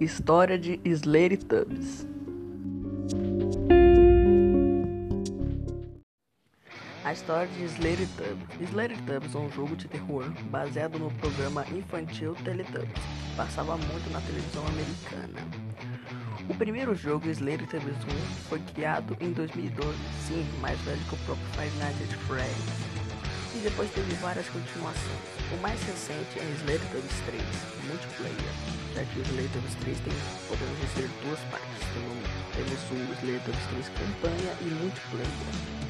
História de Slary Tubbs A história de Slary Tubbs Slary Tubbs é um jogo de terror baseado no programa infantil Teletubbies, que passava muito na televisão americana. O primeiro jogo, Slary Tubbs 1, foi criado em 2012, sim, mais velho que o próprio Five Nights at Freddy's e depois teve várias continuações. O mais recente é Slayers 3, multiplayer, já que o Slayers 3 tem, podemos dizer, duas partes. Temos o Slayers 3 campanha e multiplayer.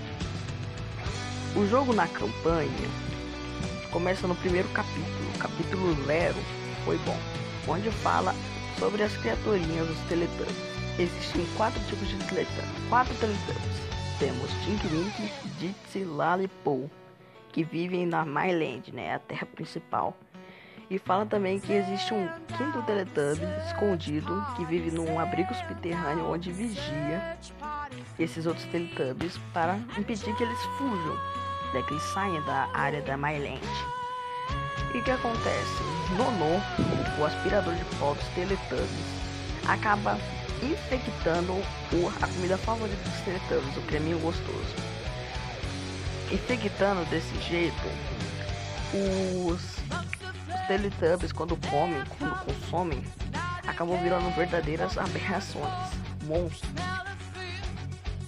O jogo na campanha começa no primeiro capítulo, capítulo 0 foi bom, onde fala sobre as criaturinhas dos Teletubbies. Existem quatro tipos de Teletubbies, quatro Teletubbies. Temos Tink Wink, Ditsy, Lala Paul que vivem na Myland, né, a terra principal. E fala também que existe um quinto Teletubby escondido que vive num abrigo subterrâneo onde vigia esses outros Teletubbies para impedir que eles fujam, né, que eles saiam da área da Myland. E o que acontece? Nono, o aspirador de pó dos Teletubbies, acaba infectando o, a comida favorita dos Teletubbies, o creminho gostoso infectando desse jeito os Teletubbies quando comem, quando consomem, acabam virando verdadeiras aberrações, monstros.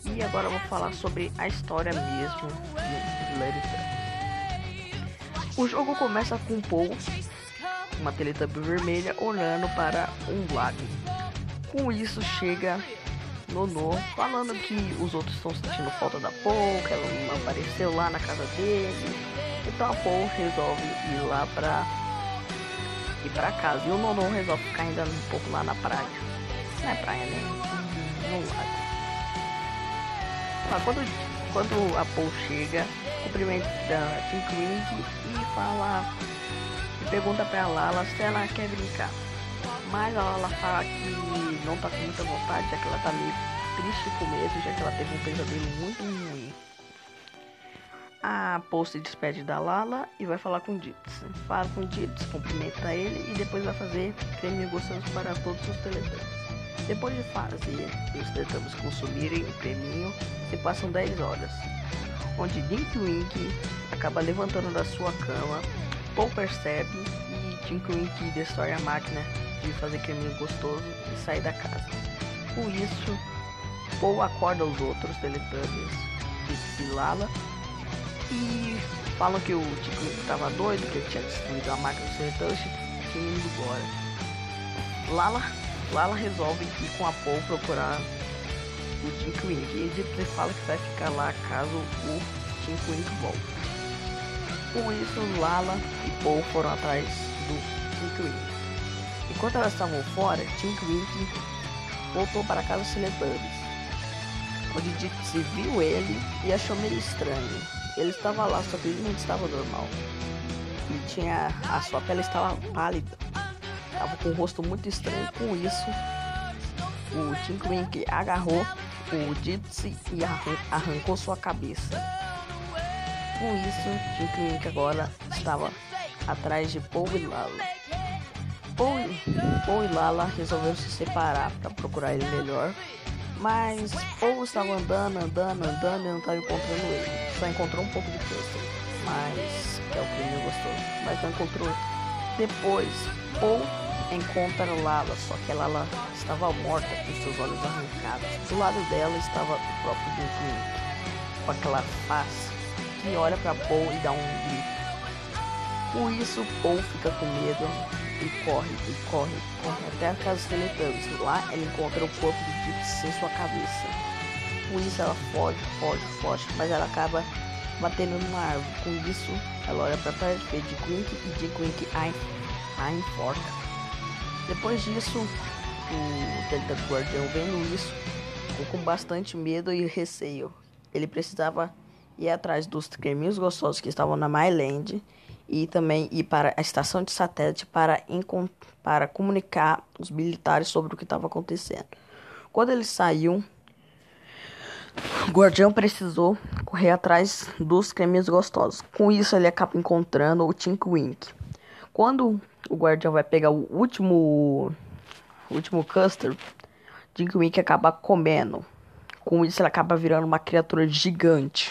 E agora vou falar sobre a história mesmo de Teletubbies. O jogo começa com Paul, uma Teletubby vermelha, olhando para um lago. Com isso chega Nonô, falando que os outros estão sentindo falta da Paul, que ela não apareceu lá na casa dele. Então a Paul resolve ir lá pra ir pra casa. E o Nonô resolve ficar ainda um pouco lá na praia. Não é praia, né? No lago. Mas quando, quando a Paul chega, cumprimenta a Tim Wink e fala. E pergunta pra Lala se ela quer brincar. Mas ela fala que não tá com muita vontade, já que ela tá meio triste com medo, já que ela teve um pesadelo muito. A Paul se despede da Lala e vai falar com o Ditz. Fala com o Ditz, cumprimenta ele e depois vai fazer creme gostoso para todos os Teletubbies. Depois de fazer os Teletubbies consumirem o creminho, se passam 10 horas, onde Dink Wink acaba levantando da sua cama, Paul percebe e Dink Wink destrói a máquina de fazer creminho gostoso e sair da casa. Com isso, Paul acorda os outros Teletubbies de Lala e falam que o Tico estava doido, que ele tinha destruído a máquina do Teletubbies e tinha ido embora. Lala, Lala resolve ir com a Paul procurar o Tink Wink e ele fala que vai ficar lá caso o Tink Wink volte. Com isso, Lala e Paul foram atrás do Tink Wink. Enquanto elas estavam fora, Tink Wink voltou para casa dos Teletubbies, onde Dixie viu ele e achou meio estranho. Ele estava lá, só que ele não estava normal. Ele tinha. a sua pele estava pálida, estava com o rosto muito estranho. Com isso, o Tink Wink agarrou o Dixie e arrancou sua cabeça. Com isso, Tink Wink agora estava atrás de Paul e Lala. Paul, Paul e Lala resolveram se separar para procurar ele melhor, mas Paul estava andando, andando, andando e não estava encontrando ele. Só encontrou um pouco de peixe, mas é o que ele gostou, mas não encontrou. Depois, Paul encontra Lala, só que Lala estava morta com seus olhos arrancados. Do lado dela estava o próprio Duke, com aquela face que olha para Paul e dá um grito. Com isso, Paul fica com medo e corre, e corre, corre até a casa dos Teletubbies. Lá ela encontra o corpo do Dick sem sua cabeça. Com isso ela foge, foge, foge, mas ela acaba batendo numa árvore. Com isso, ela olha para trás, vê Dick Wink e Wink a, a enforca. Depois disso, o Teletubbies Guardião vendo isso, ficou com bastante medo e receio. Ele precisava ir atrás dos creminhos gostosos que estavam na Myland e também ir para a estação de satélite para, para comunicar os militares sobre o que estava acontecendo. Quando ele saiu, o guardião precisou correr atrás dos cremes gostosos. Com isso, ele acaba encontrando o Tink Wink. Quando o guardião vai pegar o último, o último Custer, Jink Wink acaba comendo. Com isso, ela acaba virando uma criatura gigante.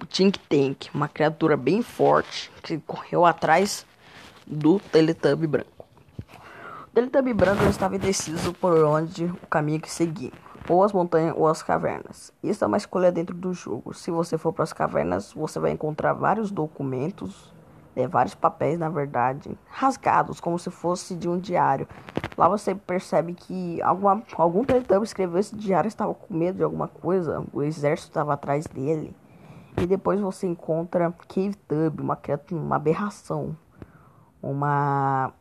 O Tink Tank, uma criatura bem forte, que correu atrás do Teletubby branco. O Teletubby branco estava indeciso por onde o caminho que seguir ou as montanhas ou as cavernas. Isso é uma escolha dentro do jogo. Se você for para as cavernas, você vai encontrar vários documentos, é, vários papéis, na verdade, rasgados, como se fosse de um diário. Lá você percebe que alguma, algum Teletubby escreveu esse diário, estava com medo de alguma coisa, o exército estava atrás dele. E depois você encontra Cave Tub, uma criatura, uma aberração, uma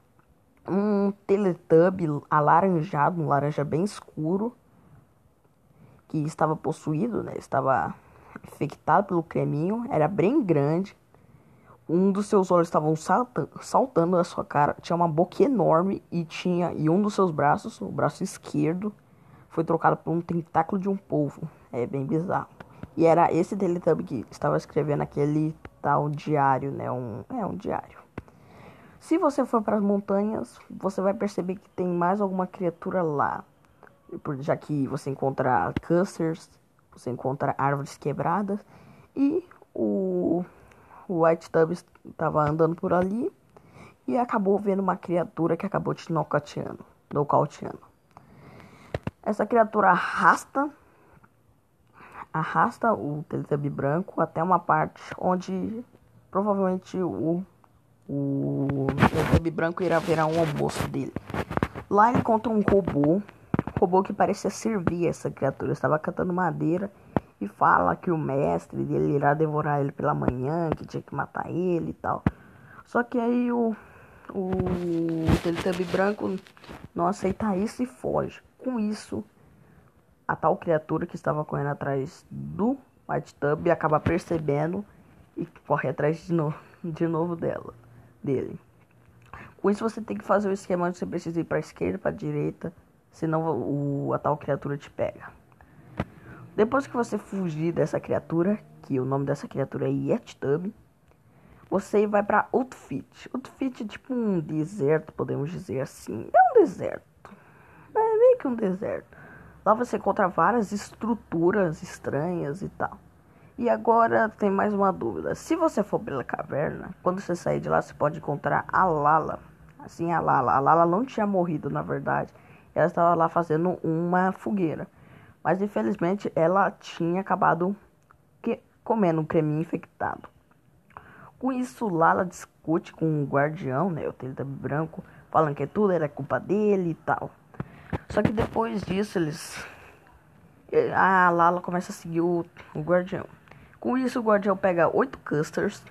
um Teletubby alaranjado, um laranja bem escuro que estava possuído, né? Estava infectado pelo creminho, era bem grande. Um dos seus olhos estavam saltando, saltando da sua cara, tinha uma boca enorme e tinha e um dos seus braços, o braço esquerdo, foi trocado por um tentáculo de um polvo. É bem bizarro. E era esse Teletubby que estava escrevendo aquele tal diário, né? Um, é um diário. Se você for para as montanhas, você vai perceber que tem mais alguma criatura lá já que você encontra custers, você encontra árvores quebradas e o, o White Tub estava andando por ali e acabou vendo uma criatura que acabou te nocauteando. Essa criatura arrasta arrasta o Teletubby branco até uma parte onde provavelmente o o Teletubby branco irá virar um almoço dele. Lá ele encontra um robô robô que parecia servir essa criatura. Estava catando madeira e fala que o mestre dele irá devorar ele pela manhã, que tinha que matar ele e tal. Só que aí o, o Teletubby branco não aceita isso e foge. Com isso, a tal criatura que estava correndo atrás do White Tub acaba percebendo e corre atrás de novo, de novo dela, dele. Com isso você tem que fazer o esquema onde você precisa ir para a esquerda, para a direita, senão o, a tal criatura te pega. Depois que você fugir dessa criatura, que o nome dessa criatura é Yettub, você vai para Outfit. Outfit é tipo um deserto, podemos dizer assim. É um deserto. É meio que um deserto. Lá você encontra várias estruturas estranhas e tal. E agora tem mais uma dúvida. Se você for pela caverna, quando você sair de lá, você pode encontrar a Lala. Assim, a Lala. A Lala não tinha morrido, na verdade ela estava lá fazendo uma fogueira. Mas infelizmente ela tinha acabado que, comendo um creminho infectado. Com isso, Lala discute com o guardião, né, o Teletubby branco, falando que tudo era culpa dele e tal. Só que depois disso, eles. A Lala começa a seguir o, o guardião. Com isso, o guardião pega oito custers,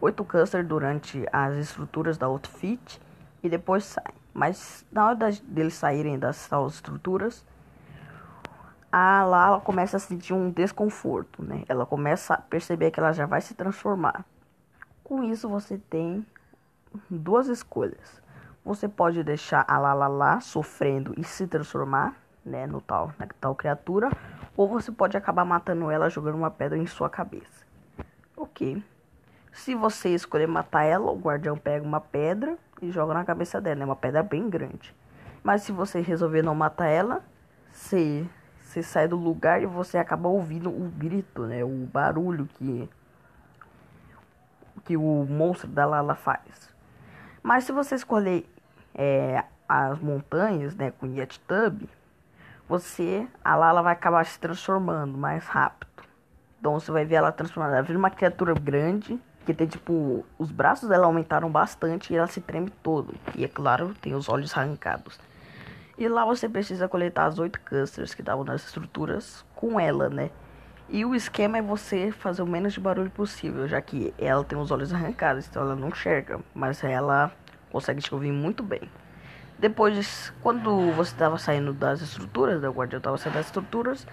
oito custers durante as estruturas da Outfit e depois sai. Mas na hora deles saírem das tal estruturas, a Lala começa a sentir um desconforto, né? Ela começa a perceber que ela já vai se transformar. Com isso você tem duas escolhas. Você pode deixar a Lala lá sofrendo e se transformar, né, no tal, na tal criatura, ou você pode acabar matando ela jogando uma pedra em sua cabeça. OK. Se você escolher matar ela, o guardião pega uma pedra e joga na cabeça dela. É uma pedra bem grande. Mas se você resolver não matar ela, você, você sai do lugar e você acaba ouvindo o grito, né? O barulho que, que o monstro da Lala faz. Mas se você escolher é, as montanhas, né, com Yeti Tub, você, a Lala vai acabar se transformando mais rápido. Então você vai ver ela transformada. Ela vira uma criatura grande que tem tipo. Os braços dela aumentaram bastante e ela se treme todo. E é claro, tem os olhos arrancados. E lá você precisa coletar as oito custers que estavam nas estruturas com ela, né? E o esquema é você fazer o menos de barulho possível, já que ela tem os olhos arrancados, então ela não enxerga, mas ela consegue te ouvir muito bem. Depois, quando você estava saindo das estruturas, o guardião estava saindo das estruturas,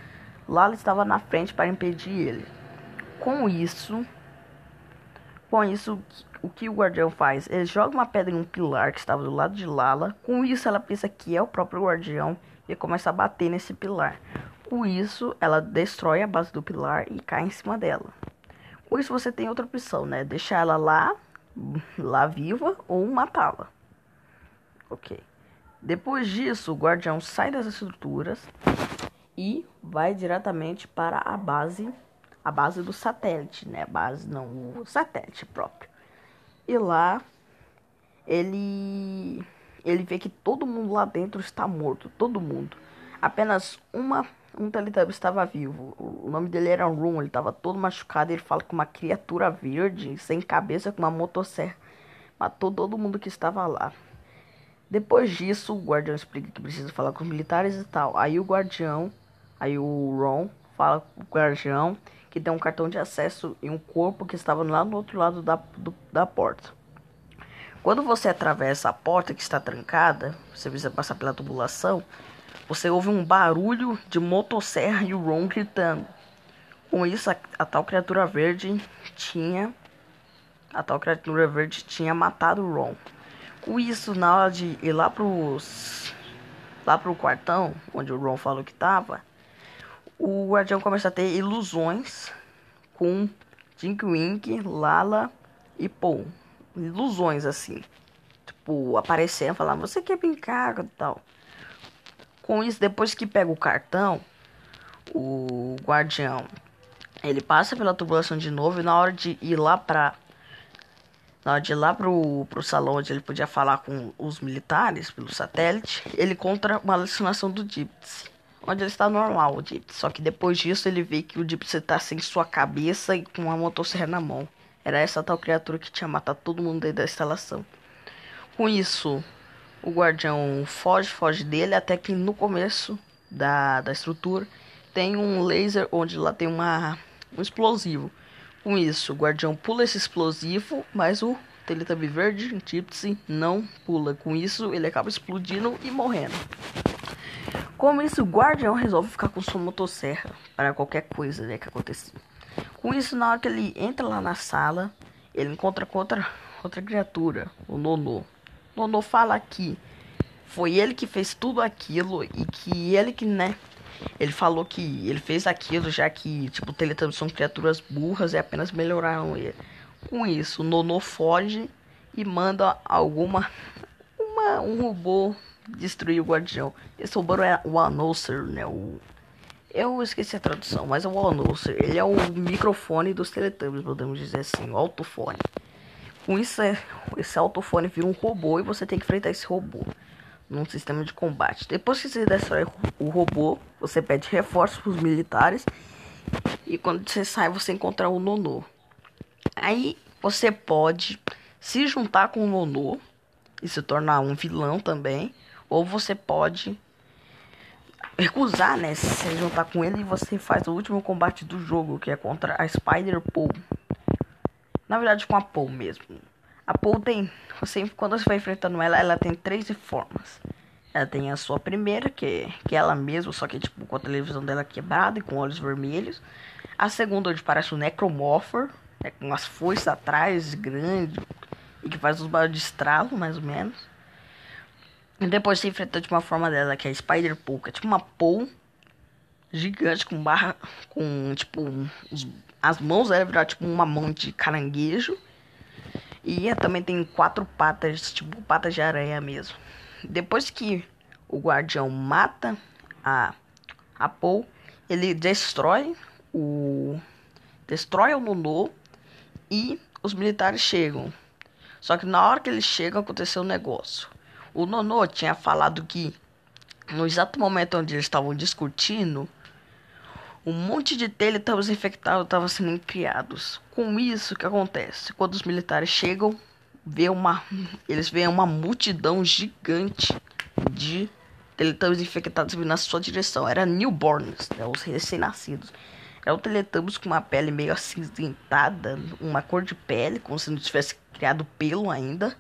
Lala estava na frente para impedir ele. Com isso, com isso, o que o guardião faz? Ele joga uma pedra em um pilar que estava do lado de Lala. Com isso, ela pensa que é o próprio guardião e começa a bater nesse pilar. Com isso, ela destrói a base do pilar e cai em cima dela. Com isso, você tem outra opção, né? Deixar ela lá, lá viva ou matá-la. Ok. Depois disso, o guardião sai das estruturas e vai diretamente para a base, a base do satélite, né? Base não, o satélite próprio. E lá ele ele vê que todo mundo lá dentro está morto, todo mundo. Apenas uma um Teletubby estava vivo. O nome dele era Room, ele estava todo machucado. Ele fala que uma criatura verde, sem cabeça, com uma motosserra, matou todo mundo que estava lá. Depois disso, o guardião explica que precisa falar com os militares e tal. Aí o guardião, aí o Ron fala com o guardião que tem um cartão de acesso e um corpo que estava lá no outro lado da, do, da porta. Quando você atravessa a porta que está trancada, você precisa passar pela tubulação, você ouve um barulho de motosserra e o Ron gritando. Com isso, a, a, tal criatura verde tinha. A tal criatura verde tinha matado o Ron. Com isso, na hora de ir lá pros. lá pro quartão, onde o Ron falou que tava, o Guardião começa a ter ilusões com Tink Wink, Lala e Paul. Ilusões assim. Tipo, aparecendo, falando, você quer brincar e tal. Com isso, depois que pega o cartão, o guardião ele passa pela tubulação de novo e na hora de ir lá pra. Na hora de ir lá pro, pro salão onde ele podia falar com os militares pelo satélite, ele encontra uma alucinação do Gypsy. Onde ele está normal, o Gypsy. Só que depois disso ele vê que o Gypsy está sem sua cabeça e com uma motosserra na mão. Era essa tal criatura que tinha matado todo mundo dentro da instalação. Com isso, o guardião foge, foge dele, até que no começo da, da estrutura tem um laser onde lá tem uma, um explosivo. Com isso, o guardião pula esse explosivo, mas o Teletubby verde, Gypsy, não pula. Com isso, ele acaba explodindo e morrendo. Com isso, o guardião resolve ficar com sua motosserra para qualquer coisa né, que aconteça. Com isso, na hora que ele entra lá na sala, ele encontra com outra, outra criatura, o Nono. Nono fala que foi ele que fez tudo aquilo e que ele que, né? Ele falou que ele fez aquilo já que, tipo, Teletubbies são criaturas burras e apenas melhoraram ele. Com isso, Nono foge e manda alguma uma, um robô destruir o guardião. Esse robô é o Announcer, né? O, eu esqueci a tradução, mas é o Announcer. Ele é o microfone dos Teletubbies, podemos dizer assim, o altofone. Com isso, é, esse autofone vira um robô e você tem que enfrentar esse robô num sistema de combate. Depois que você destrói o robô, você pede reforços para os militares e quando você sai você encontra o Nono. Aí você pode se juntar com o Nono e se tornar um vilão também, ou você pode recusar, né, se juntar com ele e você faz o último combate do jogo, que é contra a Spider-Pole. Na verdade, com a Paul mesmo. A Paul tem. Você, quando você vai enfrentando ela, ela tem três formas. Ela tem a sua primeira, que, que é ela mesma, só que tipo com a televisão dela quebrada e com olhos vermelhos. A segunda, onde parece um Necromorpher, né, com as foices atrás, grande, e que faz os barulhos de estralo, mais ou menos. E depois você enfrenta de uma forma dela, que é a Spider Pool, que é tipo uma Paul gigante com barra, com tipo os as mãos dela virar tipo uma mão de caranguejo. E também tem quatro patas, tipo patas de aranha mesmo. Depois que o guardião mata a, a Paul, ele destrói o. Destrói o Nono e os militares chegam. Só que na hora que eles chegam aconteceu um negócio. O Nono tinha falado que no exato momento onde eles estavam discutindo, um monte de teletubbies infectados estavam sendo criados. Com isso, o que acontece? Quando os militares chegam, vê uma, eles veem uma multidão gigante de teletubbies infectados vindo na sua direção. Era newborns, né, os recém-nascidos. Eram teletubbies com uma pele meio acinzentada, uma cor de pele, como se não tivesse criado pelo ainda,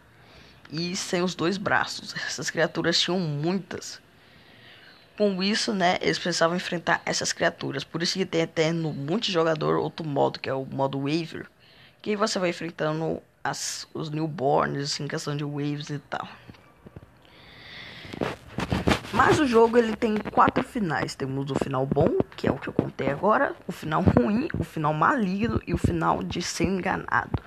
e sem os dois braços. Essas criaturas tinham muitas com isso, né, eles precisavam enfrentar essas criaturas. Por isso que tem até no multijogador outro modo, que é o modo Waver. Que você vai enfrentando as, os newborns, em questão de waves e tal. Mas o jogo ele tem quatro finais. Temos o final bom, que é o que eu contei agora, o final ruim, o final maligno e o final de ser enganado.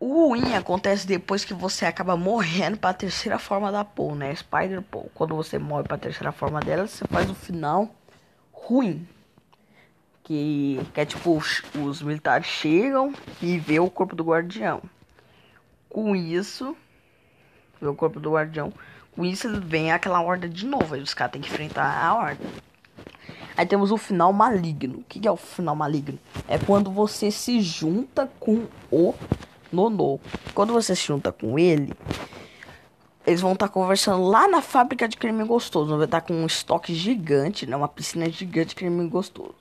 O ruim acontece depois que você acaba morrendo pra terceira forma da Paul, né? Spider Paul. Quando você morre pra terceira forma dela, você faz o final ruim. Que, que é tipo, os, os militares chegam e vê o corpo do guardião. Com isso, vê o corpo do guardião. Com isso vem aquela horda de novo. Aí os caras têm que enfrentar a horda. Aí temos o final maligno. O que é o final maligno? É quando você se junta com o Nono. Quando você se junta com ele, eles vão estar tá conversando lá na fábrica de creme gostoso. Vai estar tá com um estoque gigante, né? Uma piscina gigante de creme gostoso.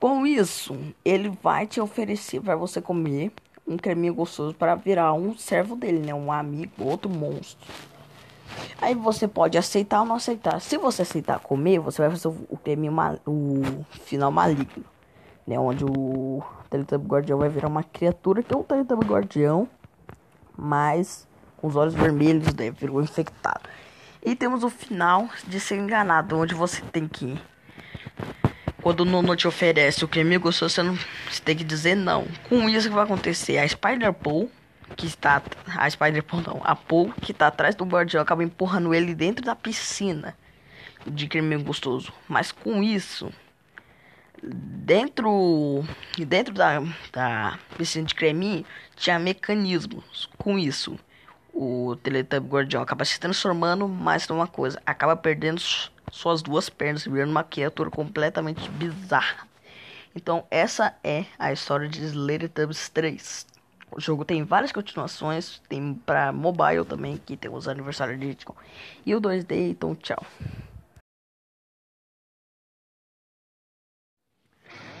Com isso, ele vai te oferecer para você comer um creminho gostoso para virar um servo dele, né? Um amigo, outro monstro. Aí você pode aceitar ou não aceitar. Se você aceitar comer, você vai fazer o creminho mal, o final maligno, né? Onde o Teletubby Guardião vai virar uma criatura que é um Teletubby Guardião, mas com os olhos vermelhos, né? Virou infectado. E temos o final de ser enganado, onde você tem que quando o Nono te oferece o creme gostoso, você, não, você tem que dizer não. Com isso, o que vai acontecer? A Spider-Pole, que está... A Spider-Pole não, a Pole, que está atrás do guardião, acaba empurrando ele dentro da piscina de creme gostoso. Mas com isso, dentro dentro da, da piscina de creminho, tinha mecanismos. Com isso, o Teletubby Guardião acaba se transformando mais numa coisa. Acaba perdendo suas duas pernas, virando uma criatura completamente bizarra. Então, essa é a história de Slendertubbies 3. O jogo tem várias continuações, tem para mobile também, que tem os aniversários de E o 2D, então tchau.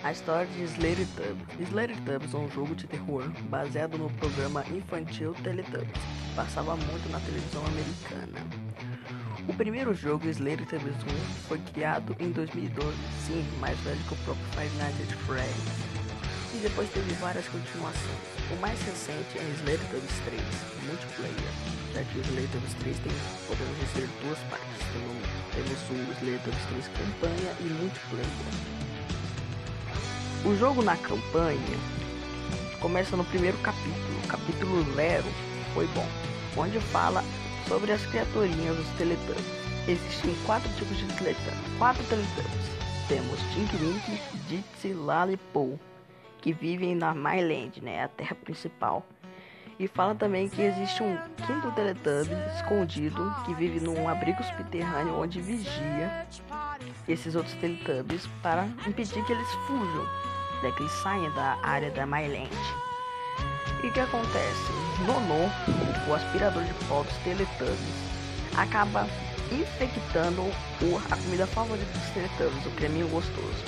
A história de Slendertubbies. Slendertubbies é um jogo de terror baseado no programa infantil Teletubbies, que passava muito na televisão americana. O primeiro jogo, Slayer Tubbies 1, foi criado em 2012, sim, mais velho que o próprio Five Nights at Freddy's. E depois teve várias continuações. O mais recente é Slayer Tubbies 3, multiplayer, já que o Slayer Tubbies 3 tem, podemos dizer, duas partes. Temos o Slayer Tubbies 3 campanha e multiplayer. O jogo na campanha começa no primeiro capítulo, capítulo 0 foi bom, onde fala sobre as criaturinhas dos Teletubbies. Existem quatro tipos de Teletubbies. Quatro Teletubbies. Temos Tink Lala e Paul, que vivem na Myland, né, a terra principal. E fala também que existe um quinto Teletubby escondido que vive num abrigo subterrâneo onde vigia esses outros Teletubbies para impedir que eles fujam, né, que eles saiam da área da Myland. E o que acontece? Nono, o aspirador de pó dos Teletubbies, acaba infectando o, a comida favorita dos Teletubbies, o creminho gostoso.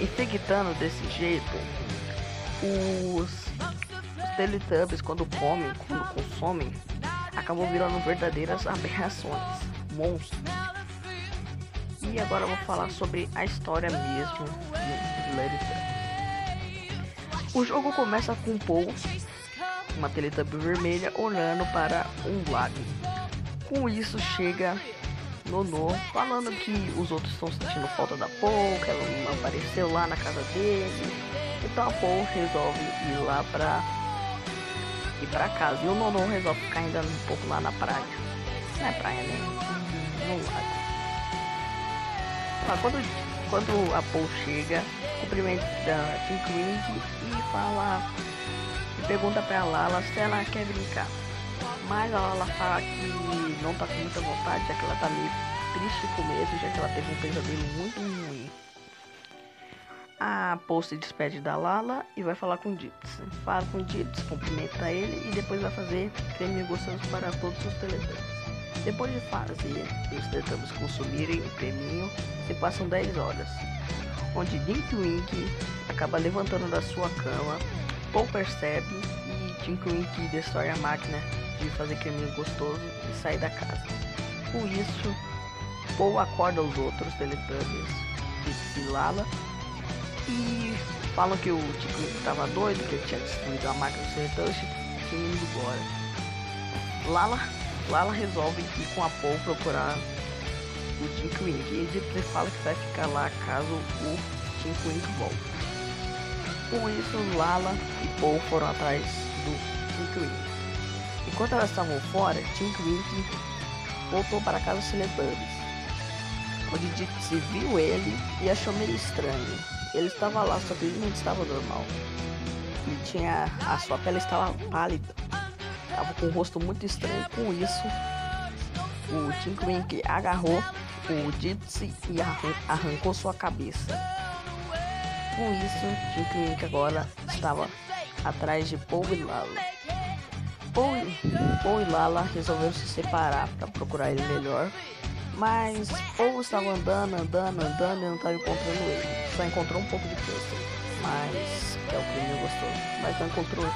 Infectando desse jeito, os, os Teletubbies, quando comem, quando consomem, acabam virando verdadeiras aberrações, monstros. E agora eu vou falar sobre a história mesmo do Teletubbies. O jogo começa com Paul, uma Teletubby vermelha, olhando para um lago. Com isso chega Nono falando que os outros estão sentindo falta da Paul, que ela não apareceu lá na casa dele. Então a Paul resolve ir lá pra ir pra casa. E o Nono resolve ficar ainda um pouco lá na praia. Não é praia, né? No lago. Mas quando, quando a Paul chega, cumprimenta Tim Wing e fala e pergunta pra Lala se ela quer brincar. Mas a Lala fala que não tá com muita vontade, já que ela tá meio triste com medo, já que ela teve um pesadelo muito. A Paul se despede da Lala e vai falar com o Dips. Fala com o Dips, cumprimenta ele e depois vai fazer creme gostoso para todos os telegramas. Depois de fazer os Teletubbies consumirem o creminho, se passam 10 horas onde Dink Wink acaba levantando da sua cama, Paul percebe e Dink Wink destrói a máquina de fazer creminho gostoso e sai da casa. Com isso, Paul acorda os outros Teletubbies, Dixie e Lala, e falam que o Tico estava doido, que ele tinha destruído a máquina do Teletubbies e tinha ido embora. Lala, Lala resolve ir com a Paul procurar o Tim Queen. E ele fala que vai ficar lá caso o Tim Queen volte. Com isso, Lala e Paul foram atrás do Tinkwink. Enquanto elas estavam fora, Tinkwink voltou para casa dos Teletubbies, onde Dixie viu ele e achou meio estranho. Ele estava lá, só que ele não estava normal. E tinha. a sua pele estava pálida. Estava com o rosto muito estranho. Com isso, o Tinkwink agarrou o Dixie e arrancou sua cabeça. Com isso, Tinkwink agora estava atrás de Paul e Lala. Paul, Paul e Lala resolveram se separar para procurar ele melhor, mas Paul estava andando, andando, andando e não estava encontrando ele. Só encontrou um pouco de Custer, mas é o que ele gostou, mas não encontrou.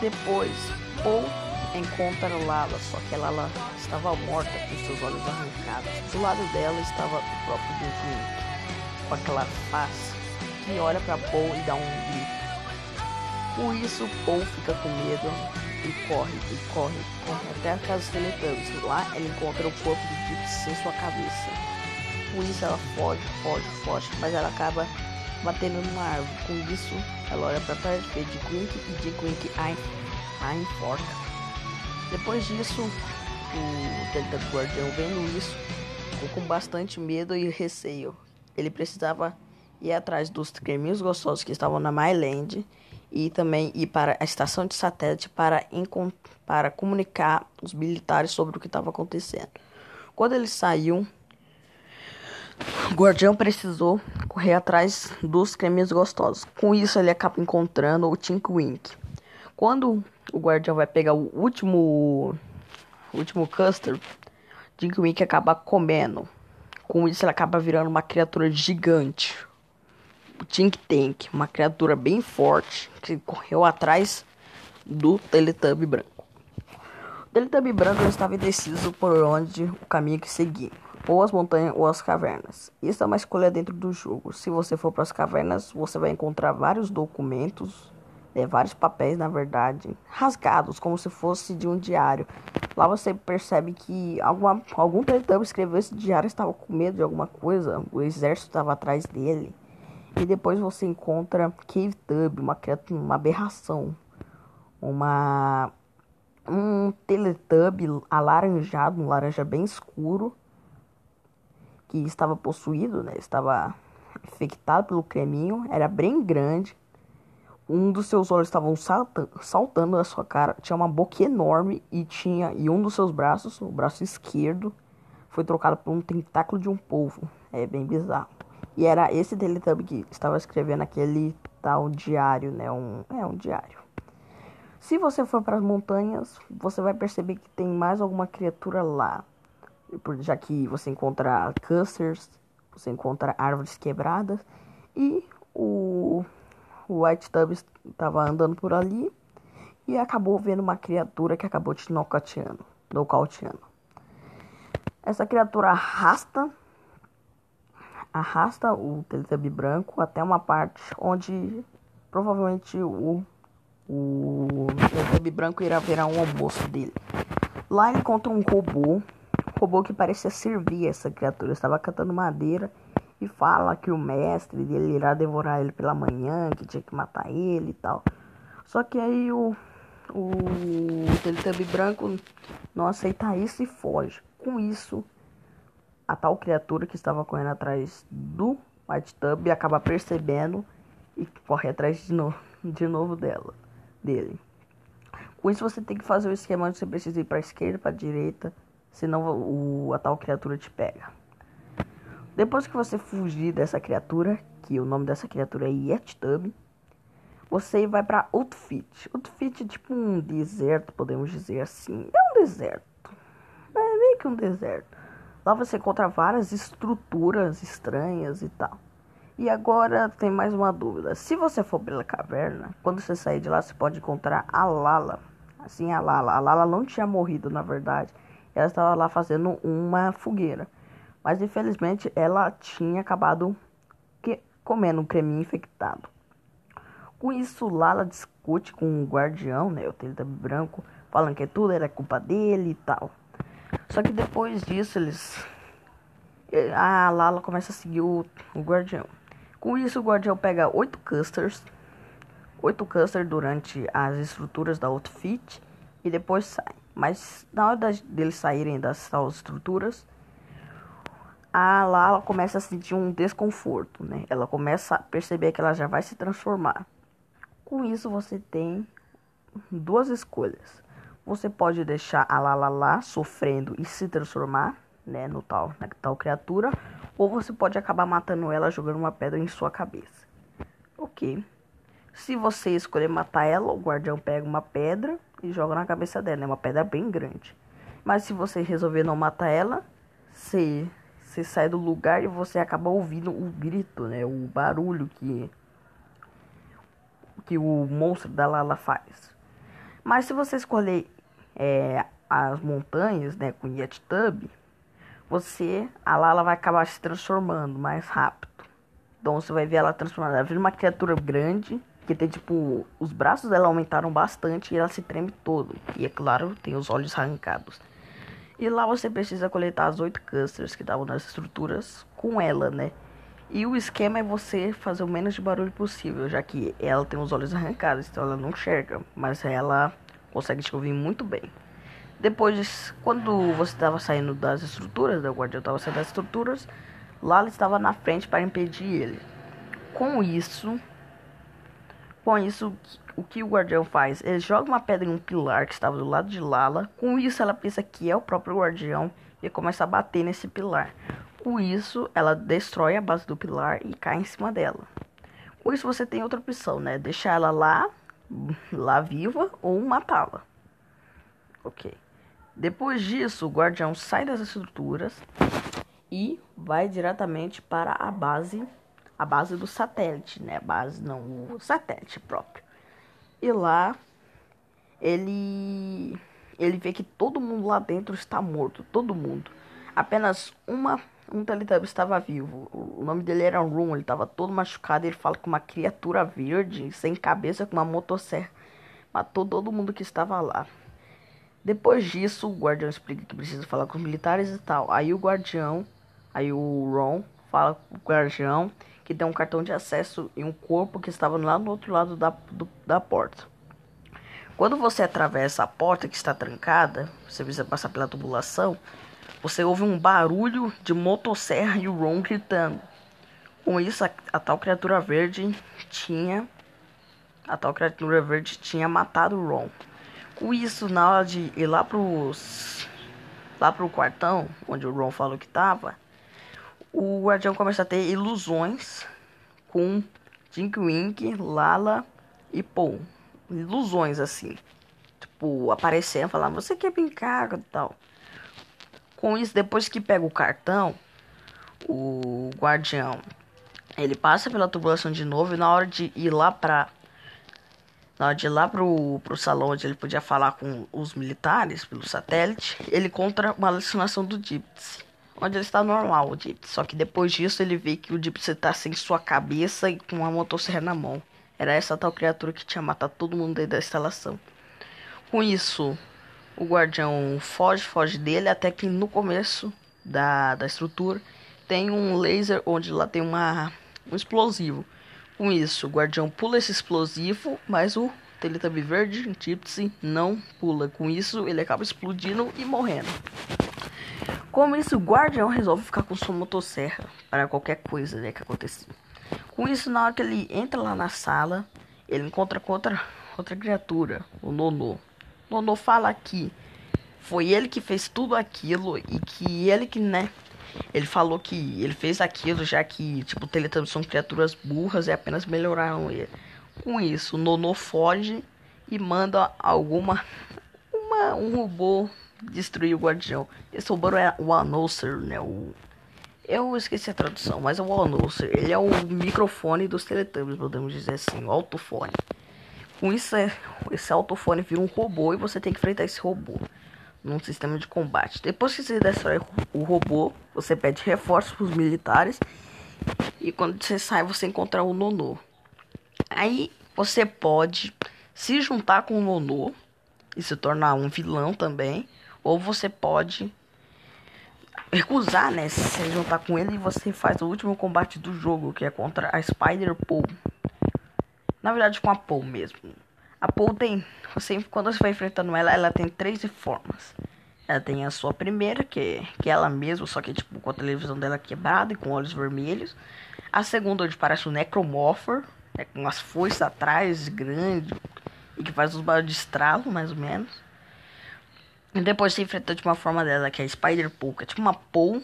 Depois, Paul encontra Lala, só que Lala estava morta com seus olhos arrancados. Do lado dela estava o próprio Duke, com aquela face que olha para Paul e dá um grito. Com isso, Paul fica com medo e corre, e corre, corre até a casa dos Teletubbies. Lá ela encontra o corpo do Dick sem sua cabeça. Com isso ela foge, foge, foge, mas ela acaba batendo numa árvore. Com isso, ela olha para trás, vê Dick Wink e Dick Wink a, enforca. Depois disso, o Teletubby Guardião vendo isso, ficou com bastante medo e receio. Ele precisava ir atrás dos creminhos gostosos que estavam na Myland e também ir para a estação de satélite para, para comunicar os militares sobre o que estava acontecendo. Quando ele saiu, o guardião precisou correr atrás dos cremes gostosos. Com isso, ele acaba encontrando o Tink Wink. Quando o guardião vai pegar o último, o último custard, Tink Wink acaba comendo. Com isso, ele acaba virando uma criatura gigante Tink Tank, uma criatura bem forte que correu atrás do Teletubby branco. O Teletubby branco estava indeciso por onde o caminho que seguir, ou as montanhas ou as cavernas. Isso é uma escolha dentro do jogo. Se você for para as cavernas, você vai encontrar vários documentos, é, vários papéis, na verdade, rasgados, como se fosse de um diário. Lá você percebe que alguma, algum Teletubby escreveu esse diário, estava com medo de alguma coisa, o exército estava atrás dele. E depois você encontra Cave Tub, uma criatura, uma aberração. Uma um Teletubby alaranjado, um laranja bem escuro, que estava possuído, né? Estava infectado pelo creminho, era bem grande. Um dos seus olhos estavam saltando, na sua cara, tinha uma boca enorme e tinha e um dos seus braços, o braço esquerdo, foi trocado por um tentáculo de um polvo. É bem bizarro. E era esse Teletubby que estava escrevendo aquele tal diário, né? Um, é um diário. Se você for para as montanhas, você vai perceber que tem mais alguma criatura lá. Já que você encontra custers, você encontra árvores quebradas. E o, White Tub estava andando por ali e acabou vendo uma criatura que acabou te nocauteando. Essa criatura arrasta arrasta o Teletubby branco até uma parte onde provavelmente o, o Teletubby branco irá virar um almoço dele. Lá ele encontra um robô, robô que parecia servir essa criatura. Estava catando madeira e fala que o mestre dele irá devorar ele pela manhã, que tinha que matar ele e tal. Só que aí o, o Teletubby branco não aceita isso e foge. Com isso, a tal criatura que estava correndo atrás do White Tub acaba percebendo e corre atrás de novo, de novo dela, dele. Com isso você tem que fazer o esquema onde você precisa ir para a esquerda, para a direita, senão o, a tal criatura te pega. Depois que você fugir dessa criatura, que o nome dessa criatura é Yettub, você vai para Outfit. Outfit é tipo um deserto, podemos dizer assim. É um deserto. É meio que um deserto. Lá você encontra várias estruturas estranhas e tal. E agora tem mais uma dúvida. Se você for pela caverna, quando você sair de lá, você pode encontrar a Lala. Assim, a Lala. A Lala não tinha morrido, na verdade. Ela estava lá fazendo uma fogueira. Mas infelizmente ela tinha acabado que, comendo um creminho infectado. Com isso, Lala discute com o guardião, né? O Teleta Branco, falando que tudo era culpa dele e tal. Só que depois disso, eles. A Lala começa a seguir o, o guardião. Com isso, o guardião pega oito custers 8 câncer durante as estruturas da outfit e depois sai. Mas na hora deles saírem das tal estruturas, a Lala começa a sentir um desconforto, né? Ela começa a perceber que ela já vai se transformar. Com isso você tem duas escolhas. Você pode deixar a Lala lá sofrendo e se transformar, né, no tal, na tal criatura, ou você pode acabar matando ela jogando uma pedra em sua cabeça. OK. Se você escolher matar ela, o guardião pega uma pedra e joga na cabeça dela. É uma pedra bem grande. Mas se você resolver não matar ela, você, você sai do lugar e você acaba ouvindo o grito, né? O barulho que, que o monstro da Lala faz. Mas se você escolher é, as montanhas, né, com Yeti Tub, você, a Lala vai acabar se transformando mais rápido. Então você vai ver ela transformada. Ela vira uma criatura grande porque tem tipo, os braços dela aumentaram bastante e ela se treme todo. E é claro, tem os olhos arrancados. E lá você precisa coletar as oito clusters que estavam nas estruturas com ela, né? E o esquema é você fazer o menos de barulho possível, já que ela tem os olhos arrancados, então ela não enxerga, mas ela consegue te ouvir muito bem. Depois, quando você estava saindo das estruturas, né, o guardião estava saindo das estruturas, Lala estava na frente para impedir ele. Com isso, com isso, o que o guardião faz? Ele joga uma pedra em um pilar que estava do lado de Lala. Com isso, ela pensa que é o próprio guardião e começa a bater nesse pilar. Com isso, ela destrói a base do pilar e cai em cima dela. Com isso, você tem outra opção, né? Deixar ela lá, lá viva ou matá-la. Ok. Depois disso, o guardião sai das estruturas e vai diretamente para a base a base do satélite, né? A base não, o satélite próprio. E lá ele ele vê que todo mundo lá dentro está morto, todo mundo. Apenas uma um Teletubby estava vivo. O nome dele era Room, ele estava todo machucado. Ele fala com uma criatura verde, sem cabeça, com uma motosserra. Matou todo mundo que estava lá. Depois disso, o guardião explica que precisa falar com os militares e tal. Aí o guardião, aí o Ron fala com o guardião que tem um cartão de acesso e um corpo que estava lá no outro lado da, do, da porta. Quando você atravessa a porta que está trancada, você precisa passar pela tubulação, você ouve um barulho de motosserra e o Ron gritando. Com isso, a, a tal criatura verde tinha. A tal criatura verde tinha matado o Ron. Com isso, na hora de ir lá pros. lá pro quartão, onde o Ron falou que estava, o Guardião começa a ter ilusões com Tink Wink, Lala e Paul. Ilusões assim. Tipo, aparecendo, falando, você quer brincar e tal. Com isso, depois que pega o cartão, o Guardião ele passa pela tubulação de novo e na hora de ir lá pra. Na hora de ir lá pro, pro salão onde ele podia falar com os militares pelo satélite, ele encontra uma alucinação do Gypsy onde ele está normal, o Gypsy. Só que depois disso ele vê que o Gypsy está sem sua cabeça e com uma motosserra na mão. Era essa tal criatura que tinha matado todo mundo dentro da instalação. Com isso, o guardião foge, foge dele, até que no começo da, da estrutura tem um laser onde lá tem uma, um explosivo. Com isso, o guardião pula esse explosivo, mas o Teletubby verde, Gypsy, não pula. Com isso, ele acaba explodindo e morrendo. Como isso, o guardião resolve ficar com sua motosserra para qualquer coisa né, que aconteça. Com isso, na hora que ele entra lá na sala, ele encontra com outra, outra criatura, o Nono. O Nono fala que foi ele que fez tudo aquilo e que ele que, né, ele falou que ele fez aquilo já que, tipo, Teletubbies são criaturas burras e apenas melhoraram ele. Com isso, Nono foge e manda alguma uma, um robô destruir o guardião. Esse robô é o Announcer, né? O... Eu esqueci a tradução, mas é o Announcer. Ele é o microfone dos Teletubbies, podemos dizer assim, o autofone. Com isso, é, esse autofone vira um robô e você tem que enfrentar esse robô num sistema de combate. Depois que você destrói o robô, você pede reforços para os militares. E quando você sai, você encontra o Nono. Aí você pode se juntar com o Nono e se tornar um vilão também. Ou você pode recusar, né? Se juntar com ele e você faz o último combate do jogo, que é contra a Spider-Pool. Na verdade, com a Paul mesmo. A Paul tem. Você, quando você vai enfrentando ela, ela tem três formas. Ela tem a sua primeira, que, que é ela mesma, só que tipo com a televisão dela quebrada e com olhos vermelhos. A segunda, onde parece um necromorpher, né, com as foices atrás, grande, e que faz os barulhos de estralo, mais ou menos. E depois você enfrenta de uma forma dela, que é a Spider Pool, que é tipo uma Pool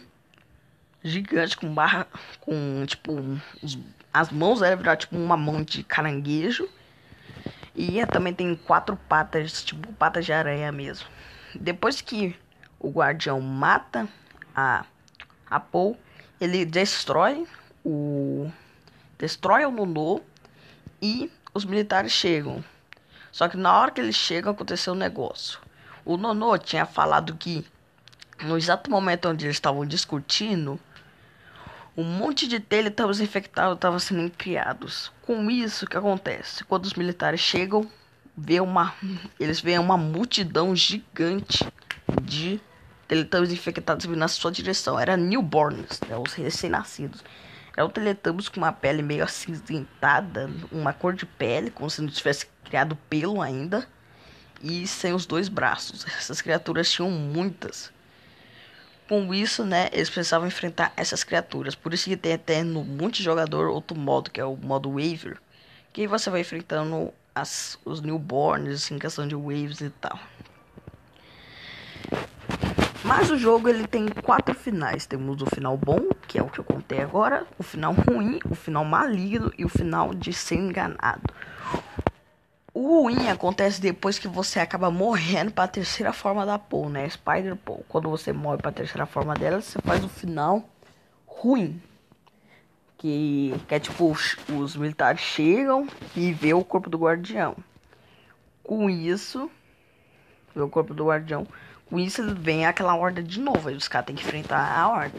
gigante com barra. com tipo. Os, as mãos dela virar tipo uma mão de caranguejo. E também tem quatro patas, tipo patas de aranha mesmo. Depois que o guardião mata a, a Paul, ele destrói o. Destrói o Nunô e os militares chegam. Só que na hora que eles chegam aconteceu um negócio. O Nonô tinha falado que no exato momento onde eles estavam discutindo, um monte de teletubbies infectados estavam sendo criados. Com isso, o que acontece? Quando os militares chegam, vê uma, eles veem uma multidão gigante de teletubbies infectados vindo na sua direção. Era newborns, né, os recém-nascidos. Era um teletubbies com uma pele meio acinzentada, uma cor de pele, como se não tivesse criado pelo ainda, e sem os dois braços. Essas criaturas tinham muitas com isso, né, eles precisavam enfrentar essas criaturas. Por isso que tem até no multijogador outro modo, que é o modo Waver. Que você vai enfrentando as, os newborns, assim, questão de waves e tal. Mas o jogo ele tem quatro finais. Temos o final bom, que é o que eu contei agora, o final ruim, o final maligno e o final de ser enganado. Ruim acontece depois que você acaba morrendo para a terceira forma da Paul, né? Spider Paul. Quando você morre para a terceira forma dela, você faz o final ruim. Que, que é tipo, os, os militares chegam e vê o corpo do guardião. Com isso, vê o corpo do guardião. Com isso, vem aquela horda de novo. Aí os caras têm que enfrentar a horda.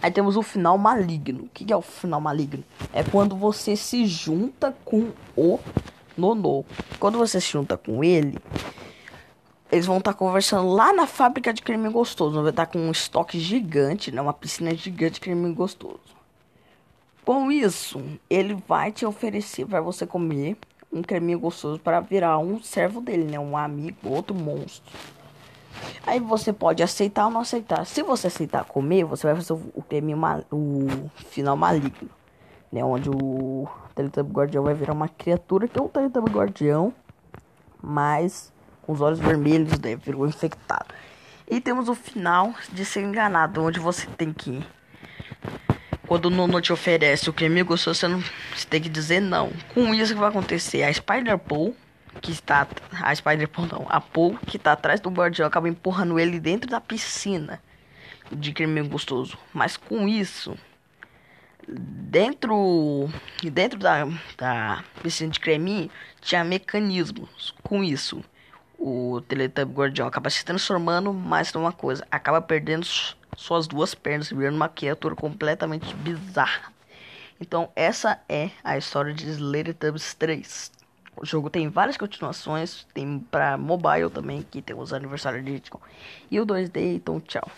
Aí temos o final maligno. O que é o final maligno? É quando você se junta com o Nono. Quando você se junta com ele, eles vão estar tá conversando lá na fábrica de creme gostoso. Vai estar tá com um estoque gigante, né? Uma piscina gigante de creme gostoso. Com isso, ele vai te oferecer para você comer um creminho gostoso para virar um servo dele, né? Um amigo, outro monstro. Aí você pode aceitar ou não aceitar. Se você aceitar comer, você vai fazer o, creme o final maligno, né? Onde o Teletubby Guardião vai virar uma criatura que é um Teletubby Guardião, mas com os olhos vermelhos, né? Virou infectado. E temos o final de ser enganado, onde você tem que. Quando o Nono te oferece o creme gostoso, você, não, você tem que dizer não. Com isso, o que vai acontecer? A Spider Pool, que está. A Spider Pool não, a Pool, que está atrás do guardião, acaba empurrando ele dentro da piscina de creme gostoso. Mas com isso dentro dentro da, da piscina de creminho tinha mecanismos com isso. O Teletubby Guardião acaba se transformando mais numa coisa acaba perdendo suas duas pernas virando uma criatura completamente bizarra. Então essa é a história de Teletubbies 3 o jogo tem várias continuações tem para mobile também que tem os aniversários de e o 2D então tchau